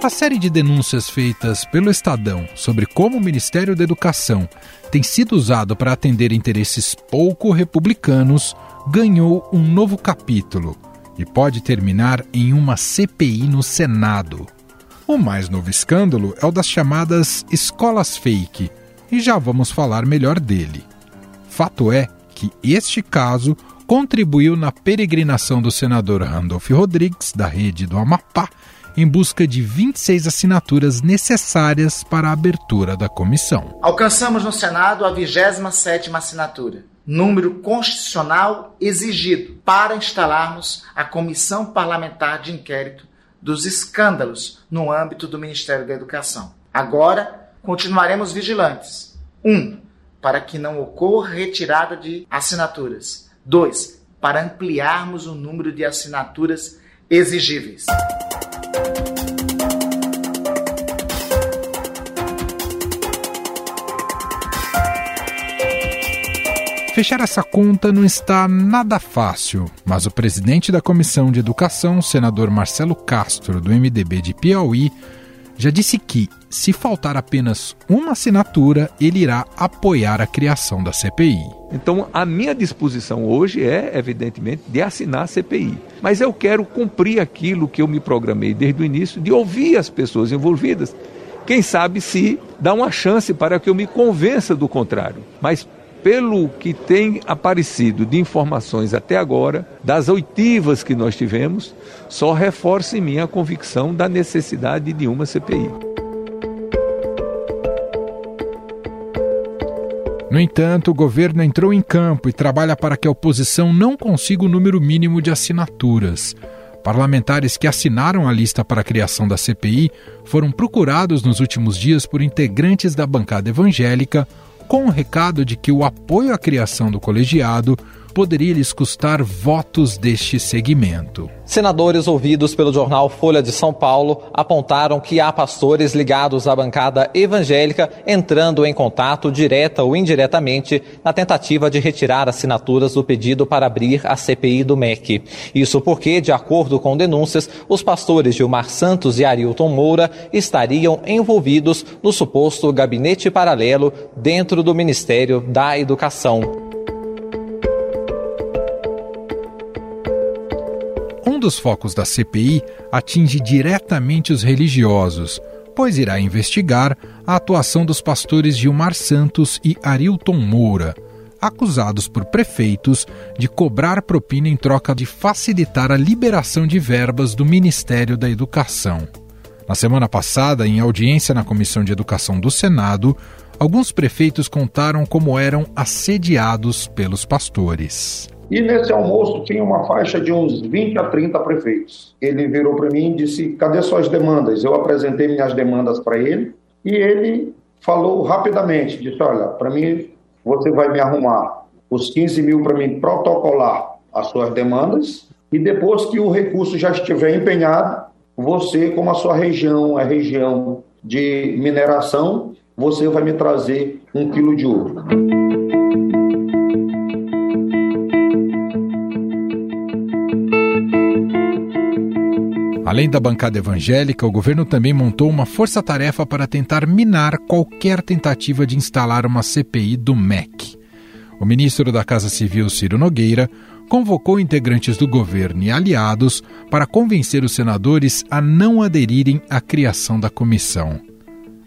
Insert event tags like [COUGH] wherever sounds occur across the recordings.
A série de denúncias feitas pelo Estadão sobre como o Ministério da Educação tem sido usado para atender interesses pouco republicanos ganhou um novo capítulo e pode terminar em uma CPI no Senado. O mais novo escândalo é o das chamadas escolas fake, e já vamos falar melhor dele. Fato é que este caso contribuiu na peregrinação do senador Randolph Rodrigues, da rede do Amapá, em busca de 26 assinaturas necessárias para a abertura da comissão. Alcançamos no Senado a 27ª assinatura, número constitucional exigido para instalarmos a Comissão Parlamentar de Inquérito dos escândalos no âmbito do Ministério da Educação. Agora, continuaremos vigilantes. 1. Um, para que não ocorra retirada de assinaturas. 2. Para ampliarmos o número de assinaturas exigíveis. Fechar essa conta não está nada fácil, mas o presidente da Comissão de Educação, senador Marcelo Castro, do MDB de Piauí, já disse que, se faltar apenas uma assinatura, ele irá apoiar a criação da CPI. Então, a minha disposição hoje é, evidentemente, de assinar a CPI. Mas eu quero cumprir aquilo que eu me programei desde o início, de ouvir as pessoas envolvidas. Quem sabe se dá uma chance para que eu me convença do contrário. Mas pelo que tem aparecido de informações até agora, das oitivas que nós tivemos, só reforça em mim a convicção da necessidade de uma CPI. No entanto, o governo entrou em campo e trabalha para que a oposição não consiga o número mínimo de assinaturas. Parlamentares que assinaram a lista para a criação da CPI foram procurados nos últimos dias por integrantes da bancada evangélica com o recado de que o apoio à criação do colegiado poderia lhes custar votos deste segmento. Senadores ouvidos pelo jornal Folha de São Paulo apontaram que há pastores ligados à bancada evangélica entrando em contato direta ou indiretamente na tentativa de retirar assinaturas do pedido para abrir a CPI do MEC. Isso porque, de acordo com denúncias, os pastores Gilmar Santos e Arilton Moura estariam envolvidos no suposto gabinete paralelo dentro do Ministério da Educação. Um dos focos da CPI atinge diretamente os religiosos, pois irá investigar a atuação dos pastores Gilmar Santos e Arilton Moura, acusados por prefeitos de cobrar propina em troca de facilitar a liberação de verbas do Ministério da Educação. Na semana passada, em audiência na Comissão de Educação do Senado, alguns prefeitos contaram como eram assediados pelos pastores. E nesse almoço tinha uma faixa de uns 20 a 30 prefeitos. Ele virou para mim e disse: Cadê suas demandas? Eu apresentei minhas demandas para ele e ele falou rapidamente: Disse, Olha, para mim, você vai me arrumar os 15 mil para mim protocolar as suas demandas e depois que o recurso já estiver empenhado, você, como a sua região é região de mineração, você vai me trazer um quilo de ouro. Além da bancada evangélica, o governo também montou uma força-tarefa para tentar minar qualquer tentativa de instalar uma CPI do MEC. O ministro da Casa Civil, Ciro Nogueira, convocou integrantes do governo e aliados para convencer os senadores a não aderirem à criação da comissão.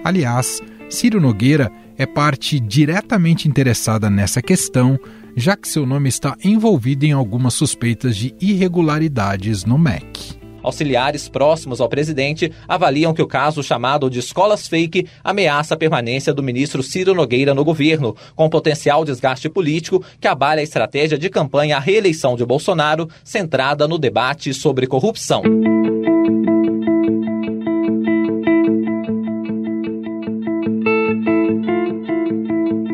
Aliás, Ciro Nogueira é parte diretamente interessada nessa questão, já que seu nome está envolvido em algumas suspeitas de irregularidades no MEC. Auxiliares próximos ao presidente avaliam que o caso chamado de escolas fake ameaça a permanência do ministro Ciro Nogueira no governo, com potencial desgaste político que abala a estratégia de campanha à reeleição de Bolsonaro, centrada no debate sobre corrupção.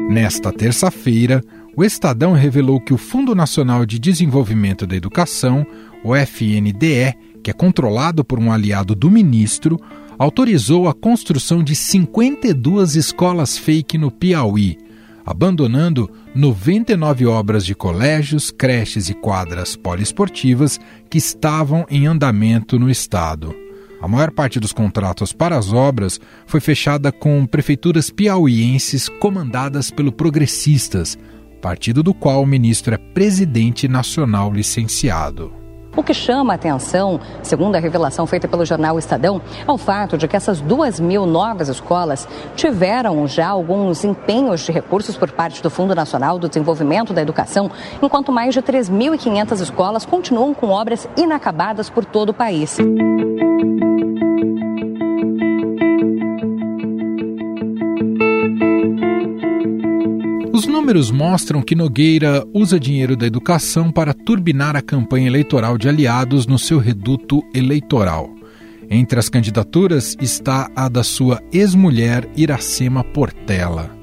Nesta terça-feira, o Estadão revelou que o Fundo Nacional de Desenvolvimento da Educação, o FNDE, que é controlado por um aliado do ministro, autorizou a construção de 52 escolas fake no Piauí, abandonando 99 obras de colégios, creches e quadras poliesportivas que estavam em andamento no estado. A maior parte dos contratos para as obras foi fechada com prefeituras piauienses comandadas pelo Progressistas, partido do qual o ministro é presidente nacional licenciado. O que chama a atenção, segundo a revelação feita pelo jornal Estadão, é o fato de que essas duas mil novas escolas tiveram já alguns empenhos de recursos por parte do Fundo Nacional do Desenvolvimento da Educação, enquanto mais de 3.500 escolas continuam com obras inacabadas por todo o país. Os números mostram que Nogueira usa dinheiro da educação para turbinar a campanha eleitoral de aliados no seu reduto eleitoral. Entre as candidaturas está a da sua ex-mulher Iracema Portela.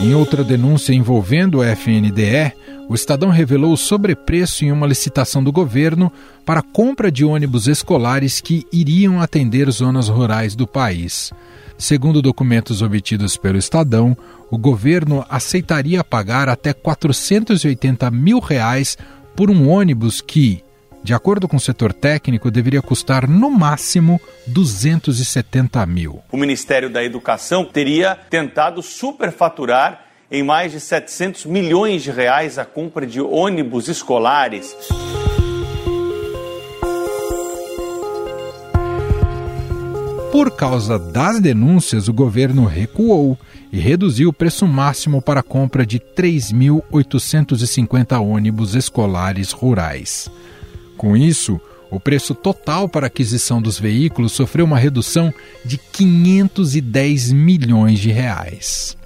Em outra denúncia envolvendo o FNDE, o Estadão revelou o sobrepreço em uma licitação do governo para a compra de ônibus escolares que iriam atender zonas rurais do país. Segundo documentos obtidos pelo Estadão, o governo aceitaria pagar até 480 mil reais por um ônibus que, de acordo com o setor técnico, deveria custar no máximo 270 mil. O Ministério da Educação teria tentado superfaturar em mais de 700 milhões de reais a compra de ônibus escolares. Por causa das denúncias, o governo recuou e reduziu o preço máximo para a compra de 3.850 ônibus escolares rurais. Com isso, o preço total para aquisição dos veículos sofreu uma redução de 510 milhões de reais.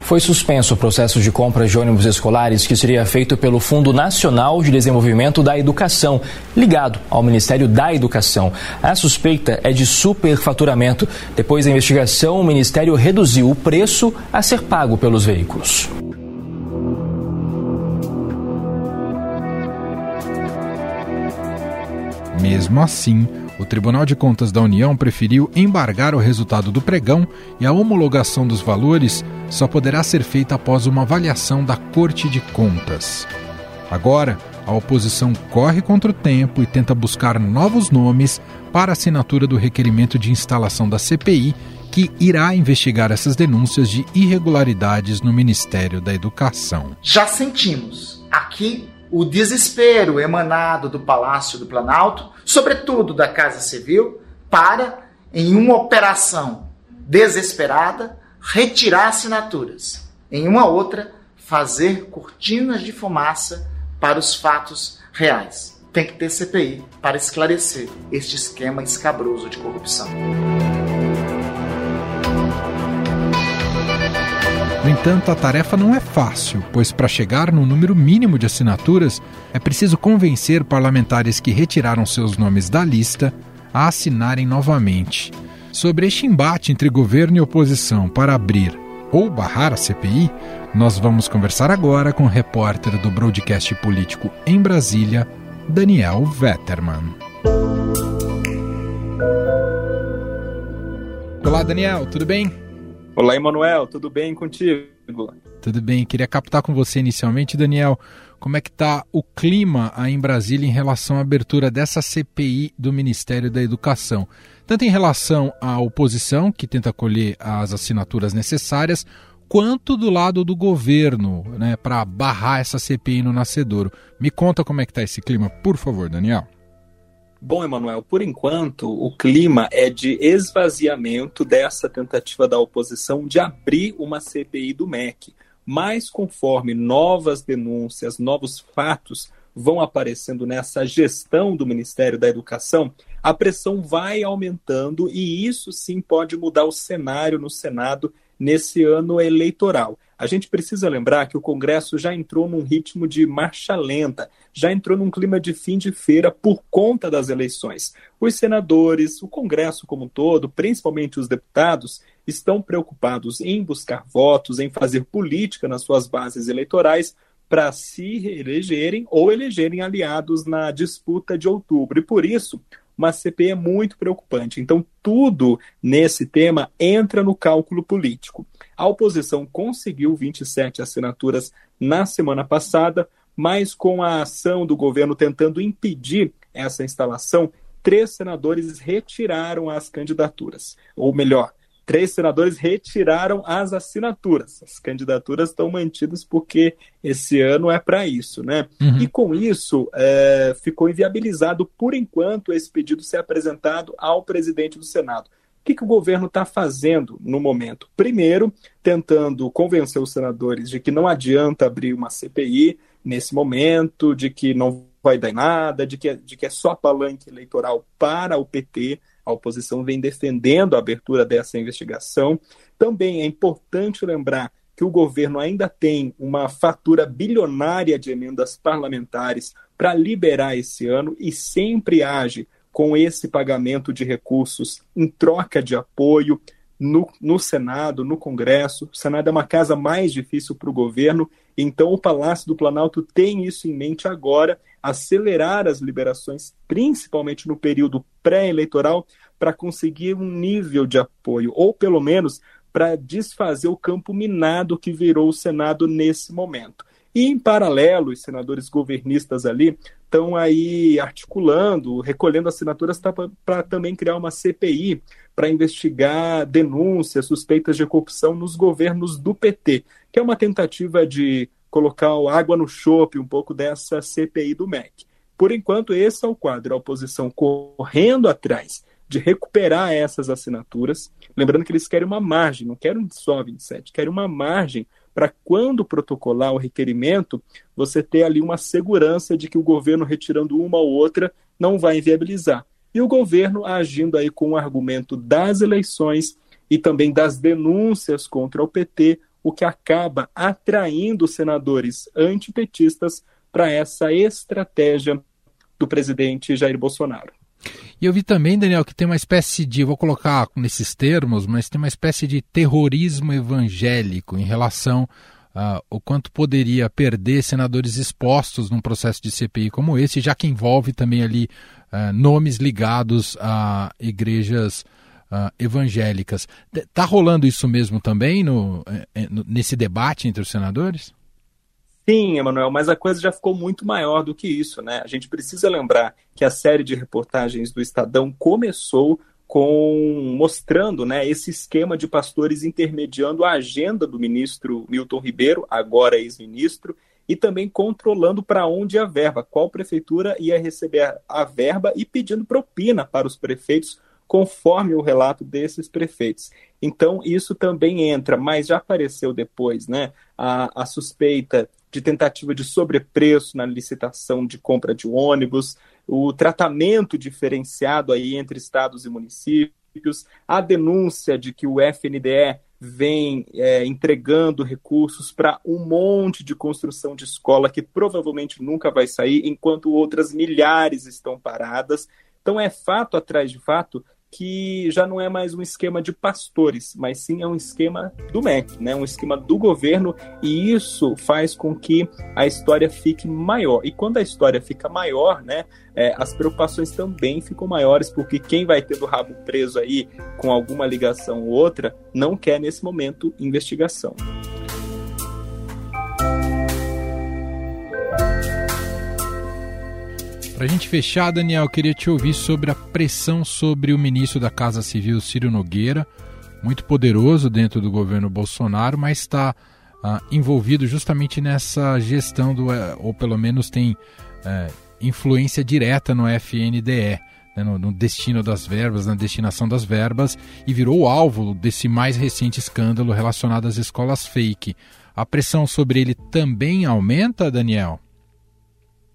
Foi suspenso o processo de compra de ônibus escolares que seria feito pelo Fundo Nacional de Desenvolvimento da Educação, ligado ao Ministério da Educação. A suspeita é de superfaturamento. Depois da investigação, o Ministério reduziu o preço a ser pago pelos veículos. Mesmo assim, o Tribunal de Contas da União preferiu embargar o resultado do pregão e a homologação dos valores só poderá ser feita após uma avaliação da Corte de Contas. Agora, a oposição corre contra o tempo e tenta buscar novos nomes para assinatura do requerimento de instalação da CPI, que irá investigar essas denúncias de irregularidades no Ministério da Educação. Já sentimos aqui o desespero emanado do Palácio do Planalto, sobretudo da Casa Civil, para, em uma operação desesperada, retirar assinaturas. Em uma outra, fazer cortinas de fumaça para os fatos reais. Tem que ter CPI para esclarecer este esquema escabroso de corrupção. No entanto, a tarefa não é fácil, pois para chegar no número mínimo de assinaturas é preciso convencer parlamentares que retiraram seus nomes da lista a assinarem novamente. Sobre este embate entre governo e oposição para abrir ou barrar a CPI, nós vamos conversar agora com o repórter do broadcast político em Brasília, Daniel Vetterman. Olá, Daniel, tudo bem? Olá, Emanuel, tudo bem contigo? Tudo bem. Queria captar com você inicialmente, Daniel, como é que está o clima aí em Brasília em relação à abertura dessa CPI do Ministério da Educação? Tanto em relação à oposição, que tenta colher as assinaturas necessárias, quanto do lado do governo, né, para barrar essa CPI no nascedouro. Me conta como é que está esse clima, por favor, Daniel. Bom, Emanuel, por enquanto o clima é de esvaziamento dessa tentativa da oposição de abrir uma CPI do MEC. Mas conforme novas denúncias, novos fatos vão aparecendo nessa gestão do Ministério da Educação, a pressão vai aumentando e isso sim pode mudar o cenário no Senado nesse ano eleitoral. A gente precisa lembrar que o Congresso já entrou num ritmo de marcha lenta, já entrou num clima de fim de feira por conta das eleições. Os senadores, o Congresso como um todo, principalmente os deputados, estão preocupados em buscar votos, em fazer política nas suas bases eleitorais para se reelegerem ou elegerem aliados na disputa de outubro. E por isso, uma CPI é muito preocupante. Então, tudo nesse tema entra no cálculo político. A oposição conseguiu 27 assinaturas na semana passada, mas com a ação do governo tentando impedir essa instalação, três senadores retiraram as candidaturas. Ou melhor, três senadores retiraram as assinaturas. As candidaturas estão mantidas porque esse ano é para isso, né? Uhum. E com isso, é, ficou inviabilizado, por enquanto, esse pedido ser apresentado ao presidente do Senado. O que, que o governo está fazendo no momento? Primeiro, tentando convencer os senadores de que não adianta abrir uma CPI nesse momento, de que não vai dar nada, de que, é, de que é só palanque eleitoral para o PT. A oposição vem defendendo a abertura dessa investigação. Também é importante lembrar que o governo ainda tem uma fatura bilionária de emendas parlamentares para liberar esse ano e sempre age com esse pagamento de recursos em troca de apoio no, no Senado, no Congresso. O Senado é uma casa mais difícil para o governo, então o Palácio do Planalto tem isso em mente agora, acelerar as liberações, principalmente no período pré-eleitoral, para conseguir um nível de apoio, ou pelo menos para desfazer o campo minado que virou o Senado nesse momento. E, em paralelo, os senadores governistas ali estão aí articulando, recolhendo assinaturas para também criar uma CPI para investigar denúncias, suspeitas de corrupção nos governos do PT, que é uma tentativa de colocar água no chope um pouco dessa CPI do MEC. Por enquanto, esse é o quadro, a oposição correndo atrás de recuperar essas assinaturas. Lembrando que eles querem uma margem, não querem só 27, querem uma margem para quando protocolar o requerimento, você ter ali uma segurança de que o governo retirando uma ou outra não vai inviabilizar. E o governo agindo aí com o argumento das eleições e também das denúncias contra o PT, o que acaba atraindo senadores antipetistas para essa estratégia do presidente Jair Bolsonaro. E eu vi também, Daniel, que tem uma espécie de, vou colocar nesses termos, mas tem uma espécie de terrorismo evangélico em relação uh, o quanto poderia perder senadores expostos num processo de CPI como esse, já que envolve também ali uh, nomes ligados a igrejas uh, evangélicas. Está rolando isso mesmo também eh, eh, no, nesse debate entre os senadores? Sim, Emanuel, mas a coisa já ficou muito maior do que isso, né? A gente precisa lembrar que a série de reportagens do Estadão começou com mostrando né, esse esquema de pastores intermediando a agenda do ministro Milton Ribeiro, agora ex-ministro, e também controlando para onde a verba, qual prefeitura ia receber a verba e pedindo propina para os prefeitos, conforme o relato desses prefeitos. Então, isso também entra, mas já apareceu depois né, a, a suspeita de tentativa de sobrepreço na licitação de compra de ônibus, o tratamento diferenciado aí entre estados e municípios, a denúncia de que o FNDE vem é, entregando recursos para um monte de construção de escola que provavelmente nunca vai sair, enquanto outras milhares estão paradas. Então é fato atrás de fato que já não é mais um esquema de pastores, mas sim é um esquema do MEC, né? um esquema do governo, e isso faz com que a história fique maior. E quando a história fica maior, né, é, as preocupações também ficam maiores, porque quem vai tendo o rabo preso aí com alguma ligação ou outra não quer nesse momento investigação. Para a gente fechar, Daniel, queria te ouvir sobre a pressão sobre o ministro da Casa Civil, Ciro Nogueira, muito poderoso dentro do governo Bolsonaro, mas está ah, envolvido justamente nessa gestão do, eh, ou pelo menos tem é, influência direta no FNDE. Né, no, no, destino das verbas, na destinação das verbas, e virou alvo desse mais recente escândalo relacionado às escolas fake. A pressão sobre ele também aumenta, Daniel?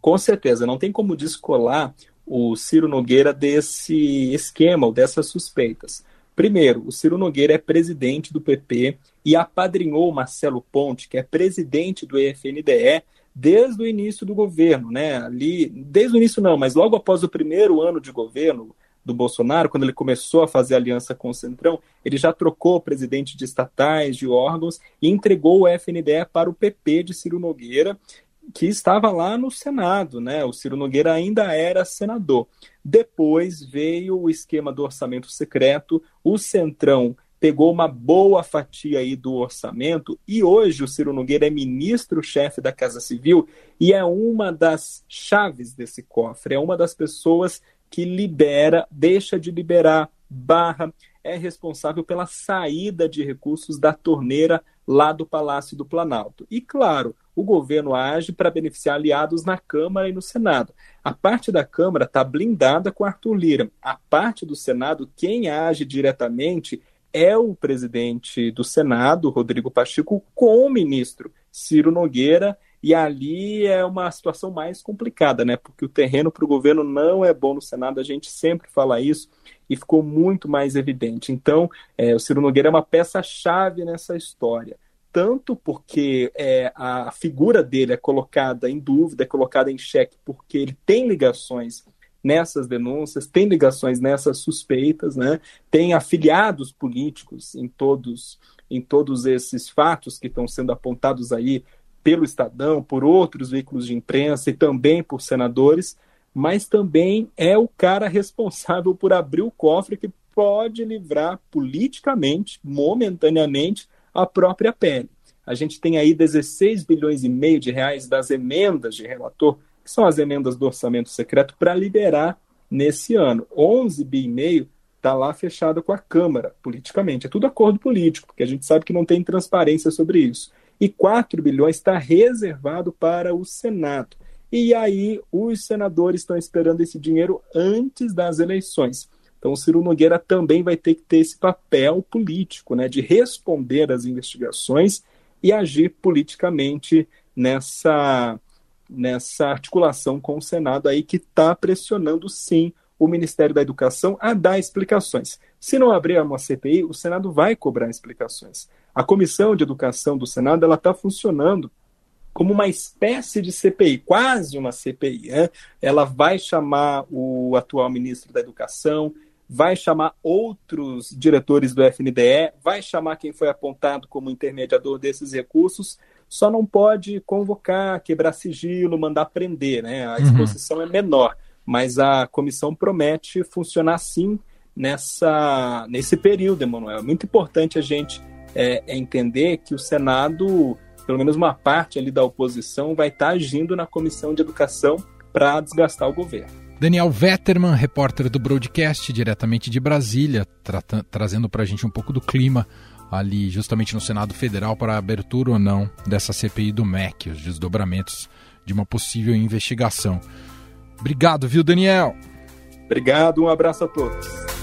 Com certeza, não tem como descolar o Ciro Nogueira desse esquema ou dessas suspeitas. Primeiro, o Ciro Nogueira é presidente do PP e apadrinhou Marcelo Ponte, que é presidente do EFNDE, desde o início do governo, né? Ali, desde o início não, mas logo após o primeiro ano de governo do Bolsonaro, quando ele começou a fazer aliança com o Centrão, ele já trocou presidente de estatais, de órgãos e entregou o FNDE para o PP de Ciro Nogueira que estava lá no Senado, né? O Ciro Nogueira ainda era senador. Depois veio o esquema do orçamento secreto, o Centrão pegou uma boa fatia aí do orçamento e hoje o Ciro Nogueira é ministro-chefe da Casa Civil e é uma das chaves desse cofre, é uma das pessoas que libera, deixa de liberar, barra, é responsável pela saída de recursos da torneira lá do Palácio do Planalto. E claro, o governo age para beneficiar aliados na Câmara e no Senado. A parte da Câmara está blindada com Arthur Lira. A parte do Senado, quem age diretamente é o presidente do Senado, Rodrigo Pacheco, com o ministro Ciro Nogueira. E ali é uma situação mais complicada, né? Porque o terreno para o governo não é bom no Senado, a gente sempre fala isso e ficou muito mais evidente. Então, é, o Ciro Nogueira é uma peça-chave nessa história tanto porque é, a figura dele é colocada em dúvida, é colocada em xeque, porque ele tem ligações nessas denúncias, tem ligações nessas suspeitas, né? tem afiliados políticos em todos, em todos esses fatos que estão sendo apontados aí pelo Estadão, por outros veículos de imprensa e também por senadores, mas também é o cara [LAUGHS] responsável por abrir o cofre que pode livrar politicamente, momentaneamente, a própria pele. A gente tem aí 16 bilhões e meio de reais das emendas de relator, que são as emendas do orçamento secreto, para liberar nesse ano. 11 bi e meio está lá fechado com a Câmara, politicamente. É tudo acordo político, porque a gente sabe que não tem transparência sobre isso. E 4 bilhões está reservado para o Senado. E aí os senadores estão esperando esse dinheiro antes das eleições. Então, o Ciro Nogueira também vai ter que ter esse papel político, né, de responder às investigações e agir politicamente nessa, nessa articulação com o Senado aí que está pressionando sim o Ministério da Educação a dar explicações. Se não abrir uma CPI, o Senado vai cobrar explicações. A Comissão de Educação do Senado ela está funcionando como uma espécie de CPI, quase uma CPI. Né? Ela vai chamar o atual ministro da Educação, vai chamar outros diretores do FNDE, vai chamar quem foi apontado como intermediador desses recursos, só não pode convocar, quebrar sigilo, mandar prender, né? A uhum. exposição uhum. é menor, mas a comissão promete funcionar sim nessa, nesse período, Emanuel. É muito importante a gente é, é entender que o Senado, pelo menos uma parte ali da oposição, vai estar agindo na comissão de educação para desgastar o governo. Daniel Vetterman, repórter do Broadcast, diretamente de Brasília, tra trazendo para a gente um pouco do clima ali, justamente no Senado Federal, para a abertura ou não dessa CPI do MEC, os desdobramentos de uma possível investigação. Obrigado, viu, Daniel? Obrigado, um abraço a todos.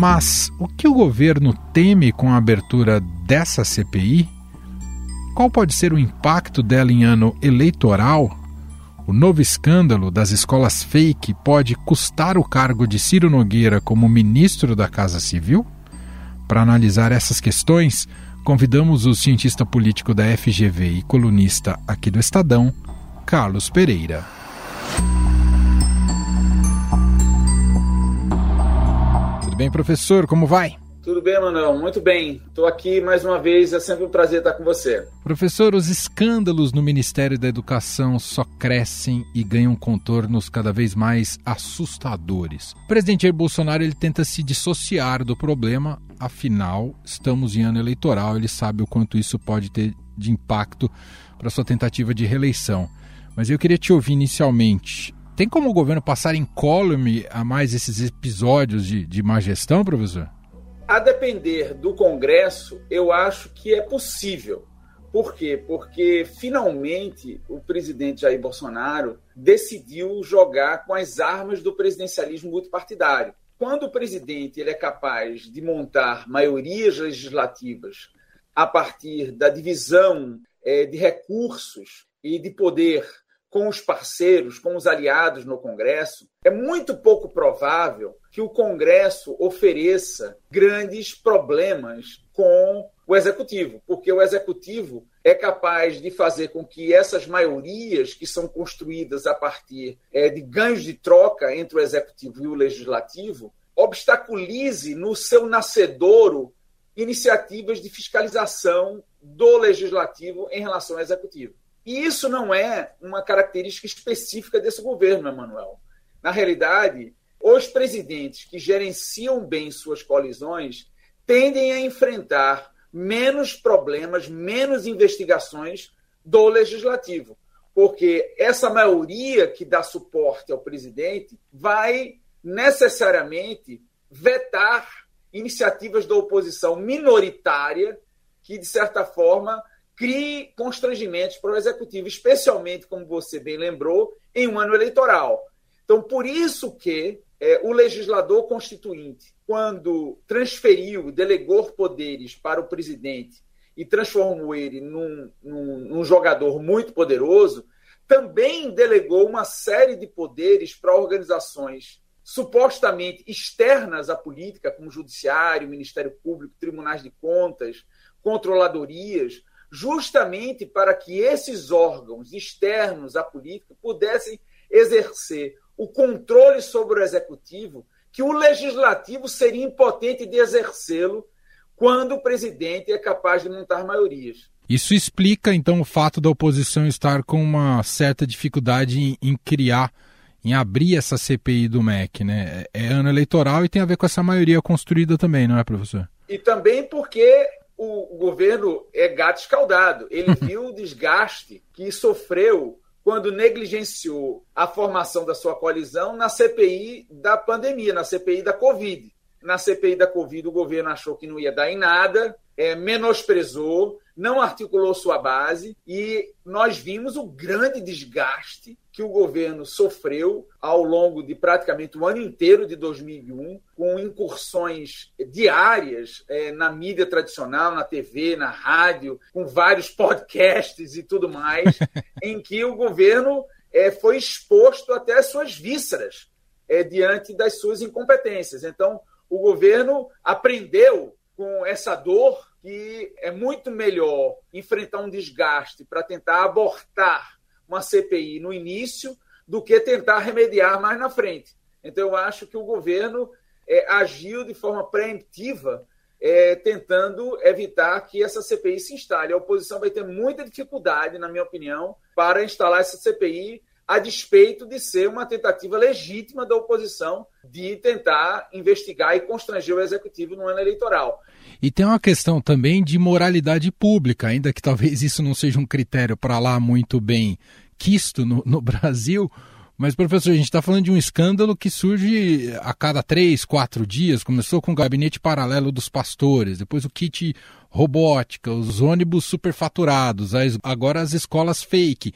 Mas o que o governo teme com a abertura dessa CPI? Qual pode ser o impacto dela em ano eleitoral? O novo escândalo das escolas fake pode custar o cargo de Ciro Nogueira como ministro da Casa Civil? Para analisar essas questões, convidamos o cientista político da FGV e colunista aqui do Estadão, Carlos Pereira. Bem, professor? Como vai? Tudo bem, Manuel? Muito bem. Estou aqui mais uma vez, é sempre um prazer estar com você. Professor, os escândalos no Ministério da Educação só crescem e ganham contornos cada vez mais assustadores. O presidente Jair Bolsonaro ele tenta se dissociar do problema, afinal, estamos em ano eleitoral, ele sabe o quanto isso pode ter de impacto para sua tentativa de reeleição. Mas eu queria te ouvir inicialmente. Tem como o governo passar em column a mais esses episódios de, de má gestão, professor? A depender do Congresso, eu acho que é possível. Por quê? Porque finalmente o presidente Jair Bolsonaro decidiu jogar com as armas do presidencialismo multipartidário. Quando o presidente ele é capaz de montar maiorias legislativas a partir da divisão é, de recursos e de poder com os parceiros, com os aliados no Congresso, é muito pouco provável que o Congresso ofereça grandes problemas com o executivo, porque o executivo é capaz de fazer com que essas maiorias que são construídas a partir é, de ganhos de troca entre o executivo e o legislativo obstaculize no seu nascedouro iniciativas de fiscalização do legislativo em relação ao executivo. E isso não é uma característica específica desse governo, Emanuel. Na realidade, os presidentes que gerenciam bem suas colisões tendem a enfrentar menos problemas, menos investigações do legislativo, porque essa maioria que dá suporte ao presidente vai necessariamente vetar iniciativas da oposição minoritária que, de certa forma, crie constrangimentos para o executivo, especialmente, como você bem lembrou, em um ano eleitoral. Então, por isso que é, o legislador constituinte, quando transferiu, delegou poderes para o presidente e transformou ele num, num, num jogador muito poderoso, também delegou uma série de poderes para organizações supostamente externas à política, como Judiciário, Ministério Público, Tribunais de Contas, controladorias, justamente para que esses órgãos externos à política pudessem exercer o controle sobre o executivo, que o legislativo seria impotente de exercê-lo quando o presidente é capaz de montar maiorias. Isso explica, então, o fato da oposição estar com uma certa dificuldade em, em criar em abrir essa CPI do MEC, né? É, é ano eleitoral e tem a ver com essa maioria construída também, não é, professor? E também porque o governo é gato escaldado. Ele [LAUGHS] viu o desgaste que sofreu quando negligenciou a formação da sua coalizão na CPI da pandemia, na CPI da Covid. Na CPI da Covid, o governo achou que não ia dar em nada, é, menosprezou, não articulou sua base e nós vimos o grande desgaste que o governo sofreu ao longo de praticamente o ano inteiro de 2001, com incursões diárias é, na mídia tradicional, na TV, na rádio, com vários podcasts e tudo mais, [LAUGHS] em que o governo é, foi exposto até às suas vísceras é, diante das suas incompetências. Então, o governo aprendeu com essa dor que é muito melhor enfrentar um desgaste para tentar abortar uma CPI no início do que tentar remediar mais na frente. Então, eu acho que o governo é, agiu de forma preemptiva, é, tentando evitar que essa CPI se instale. A oposição vai ter muita dificuldade, na minha opinião, para instalar essa CPI, a despeito de ser uma tentativa legítima da oposição de tentar investigar e constranger o executivo no ano eleitoral. E tem uma questão também de moralidade pública, ainda que talvez isso não seja um critério para lá muito bem quisto no, no Brasil. Mas, professor, a gente está falando de um escândalo que surge a cada três, quatro dias. Começou com o gabinete paralelo dos pastores, depois o kit robótica, os ônibus superfaturados, agora as escolas fake.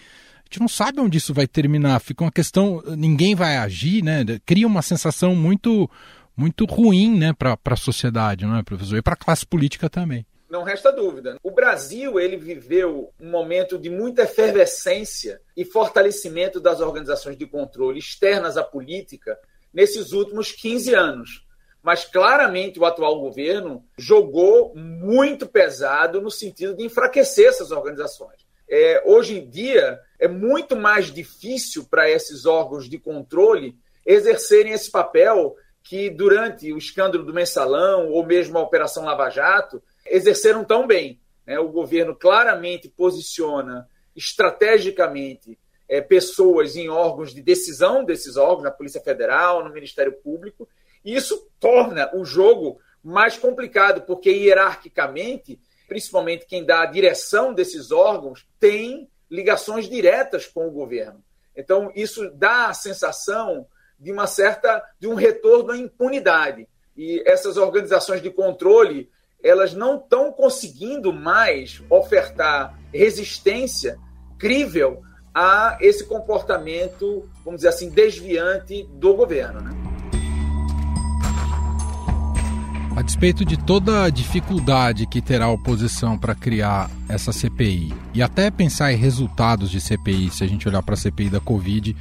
Gente não sabe onde isso vai terminar. Fica uma questão, ninguém vai agir, né? Cria uma sensação muito muito ruim né, para a sociedade, não é, professor? E para a classe política também. Não resta dúvida. O Brasil ele viveu um momento de muita efervescência e fortalecimento das organizações de controle externas à política nesses últimos 15 anos. Mas claramente o atual governo jogou muito pesado no sentido de enfraquecer essas organizações. É, hoje em dia é muito mais difícil para esses órgãos de controle exercerem esse papel que durante o escândalo do mensalão ou mesmo a Operação Lava Jato exerceram tão bem. Né? O governo claramente posiciona estrategicamente é, pessoas em órgãos de decisão desses órgãos, na Polícia Federal, no Ministério Público, e isso torna o jogo mais complicado, porque hierarquicamente, principalmente quem dá a direção desses órgãos, tem ligações diretas com o governo. Então, isso dá a sensação de uma certa de um retorno à impunidade. E essas organizações de controle, elas não estão conseguindo mais ofertar resistência crível a esse comportamento, vamos dizer assim, desviante do governo. Né? Despeito de toda a dificuldade que terá a oposição para criar essa CPI e até pensar em resultados de CPI, se a gente olhar para a CPI da Covid,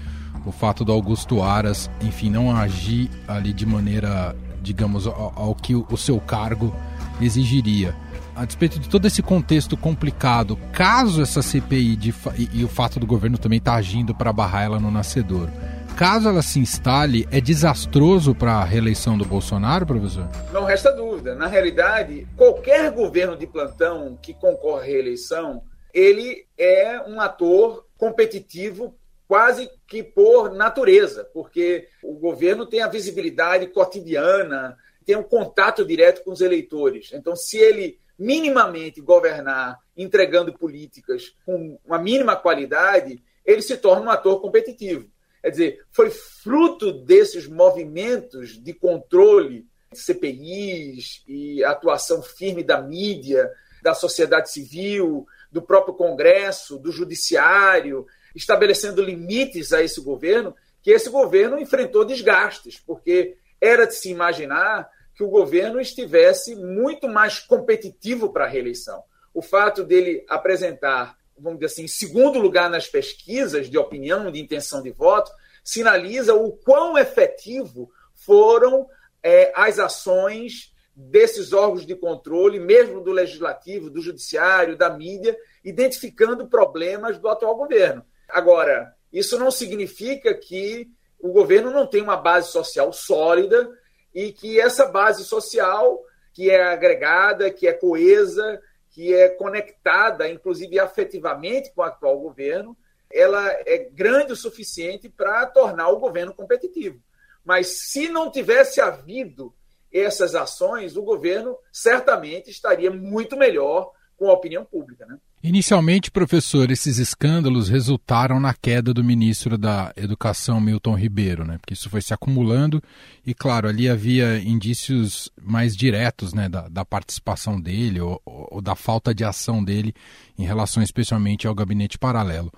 o fato do Augusto Aras, enfim, não agir ali de maneira, digamos, ao, que o seu cargo exigiria. a despeito de todo esse contexto complicado, caso essa CPI de, e, e, o fato do governo também estar tá agindo para barrar ela no nascedor, caso ela se instale, é desastroso para a reeleição do Bolsonaro, professor? Não resta dúvida. Na realidade, qualquer governo de plantão que concorre à reeleição, ele é um ator competitivo quase que por natureza, porque o governo tem a visibilidade cotidiana, tem um contato direto com os eleitores. Então, se ele minimamente governar entregando políticas com uma mínima qualidade, ele se torna um ator competitivo. Quer dizer, foi fruto desses movimentos de controle, CPIs e atuação firme da mídia, da sociedade civil, do próprio Congresso, do Judiciário, estabelecendo limites a esse governo, que esse governo enfrentou desgastes, porque era de se imaginar que o governo estivesse muito mais competitivo para a reeleição. O fato dele apresentar vamos dizer assim, em segundo lugar nas pesquisas de opinião, de intenção de voto, sinaliza o quão efetivo foram é, as ações desses órgãos de controle, mesmo do legislativo, do judiciário, da mídia, identificando problemas do atual governo. Agora, isso não significa que o governo não tem uma base social sólida e que essa base social, que é agregada, que é coesa, que é conectada, inclusive afetivamente, com o atual governo, ela é grande o suficiente para tornar o governo competitivo. Mas se não tivesse havido essas ações, o governo certamente estaria muito melhor com a opinião pública. Né? Inicialmente, professor, esses escândalos resultaram na queda do ministro da Educação, Milton Ribeiro, né? Porque isso foi se acumulando e, claro, ali havia indícios mais diretos né, da, da participação dele ou, ou da falta de ação dele em relação especialmente ao gabinete paralelo.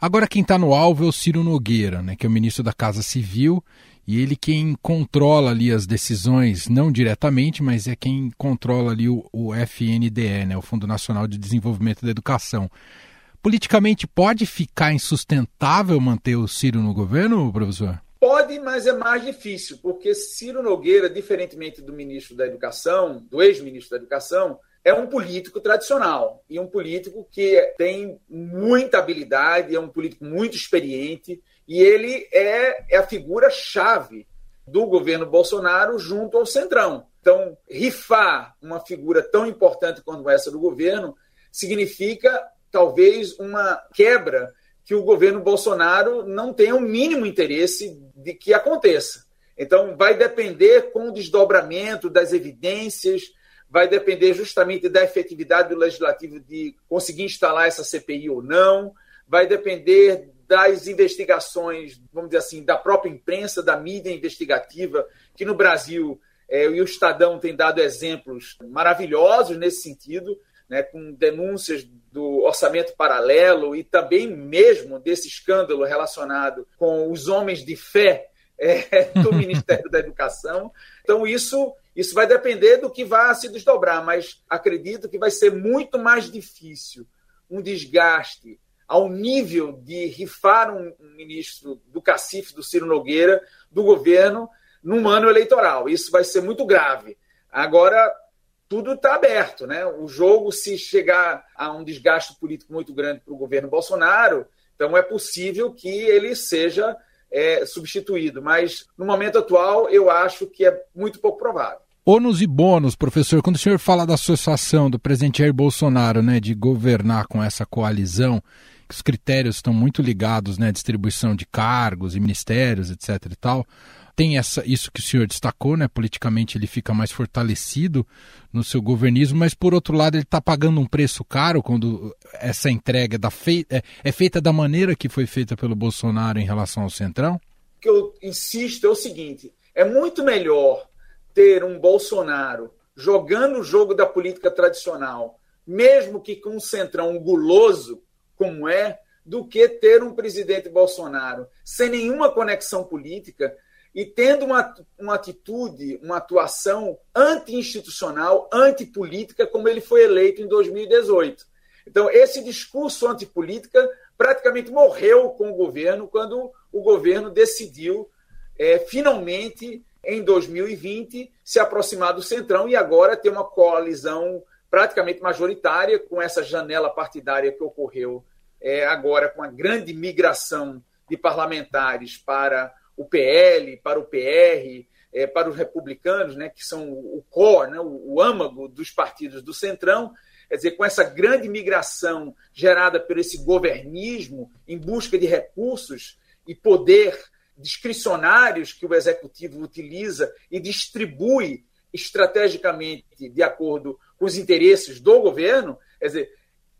Agora quem está no alvo é o Ciro Nogueira, né, que é o ministro da Casa Civil e ele quem controla ali as decisões, não diretamente, mas é quem controla ali o, o FNDE, né, o Fundo Nacional de Desenvolvimento da Educação. Politicamente pode ficar insustentável manter o Ciro no governo, professor? Pode, mas é mais difícil, porque Ciro Nogueira, diferentemente do ministro da Educação, do ex-ministro da Educação, é um político tradicional e um político que tem muita habilidade, é um político muito experiente e ele é, é a figura-chave do governo Bolsonaro junto ao Centrão. Então, rifar uma figura tão importante quanto essa do governo significa talvez uma quebra que o governo Bolsonaro não tenha o mínimo interesse de que aconteça. Então, vai depender com o desdobramento das evidências, vai depender justamente da efetividade do legislativo de conseguir instalar essa CPI ou não, vai depender das investigações, vamos dizer assim, da própria imprensa, da mídia investigativa, que no Brasil é, e o Estadão tem dado exemplos maravilhosos nesse sentido, né, com denúncias do orçamento paralelo e também mesmo desse escândalo relacionado com os homens de fé é, [LAUGHS] do Ministério da Educação. Então, isso, isso vai depender do que vai se desdobrar, mas acredito que vai ser muito mais difícil um desgaste ao nível de rifar um, ministro do cacife do Ciro Nogueira do governo num ano eleitoral. Isso vai ser muito grave. Agora, tudo está aberto, né? O jogo, se chegar a um desgaste político muito grande para o governo Bolsonaro, então é possível que ele seja é, substituído. Mas no momento atual, eu acho que é muito pouco provável. Ônus e bônus, professor, quando o senhor fala da associação do presidente Jair Bolsonaro, né, de governar com essa coalizão, os critérios estão muito ligados, né, à distribuição de cargos e ministérios, etc e tal. Tem essa, isso que o senhor destacou, né? Politicamente ele fica mais fortalecido no seu governismo, mas por outro lado ele está pagando um preço caro quando essa entrega da fei é, é feita da maneira que foi feita pelo Bolsonaro em relação ao Centrão? O que eu insisto é o seguinte: é muito melhor ter um Bolsonaro jogando o jogo da política tradicional, mesmo que com um centrão guloso, como é, do que ter um presidente Bolsonaro sem nenhuma conexão política e tendo uma, uma atitude, uma atuação anti-institucional, antipolítica, como ele foi eleito em 2018. Então, esse discurso antipolítica praticamente morreu com o governo quando o governo decidiu é, finalmente, em 2020, se aproximar do Centrão e agora ter uma coalizão praticamente majoritária, com essa janela partidária que ocorreu é, agora, com a grande migração de parlamentares para o PL, para o PR, é, para os republicanos, né, que são o core, né, o, o âmago dos partidos do Centrão, quer dizer, com essa grande migração gerada por esse governismo em busca de recursos e poder discricionários que o executivo utiliza e distribui estrategicamente de acordo os interesses do governo, quer dizer,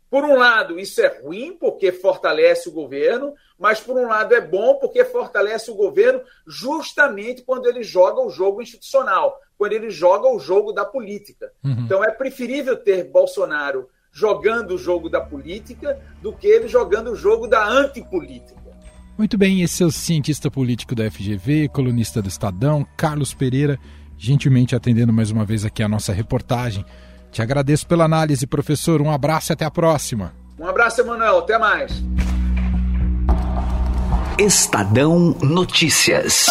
por um lado, isso é ruim porque fortalece o governo, mas por um lado é bom porque fortalece o governo justamente quando ele joga o jogo institucional, quando ele joga o jogo da política. Uhum. Então é preferível ter Bolsonaro jogando o jogo da política do que ele jogando o jogo da antipolítica. Muito bem, esse é o cientista político da FGV, colunista do Estadão, Carlos Pereira, gentilmente atendendo mais uma vez aqui a nossa reportagem. Te agradeço pela análise, professor. Um abraço e até a próxima. Um abraço, Emanuel. Até mais. Estadão Notícias.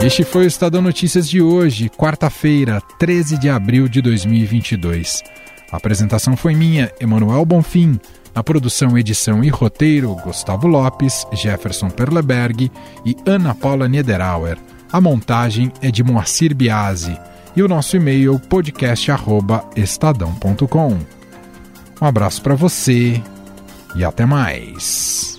Este foi o Estadão Notícias de hoje, quarta-feira, 13 de abril de 2022. A apresentação foi minha, Emanuel Bonfim. Na produção, edição e roteiro, Gustavo Lopes, Jefferson Perleberg e Ana Paula Niederauer. A montagem é de Moacir Biasi e o nosso e-mail podcast@estadão.com. Um abraço para você e até mais.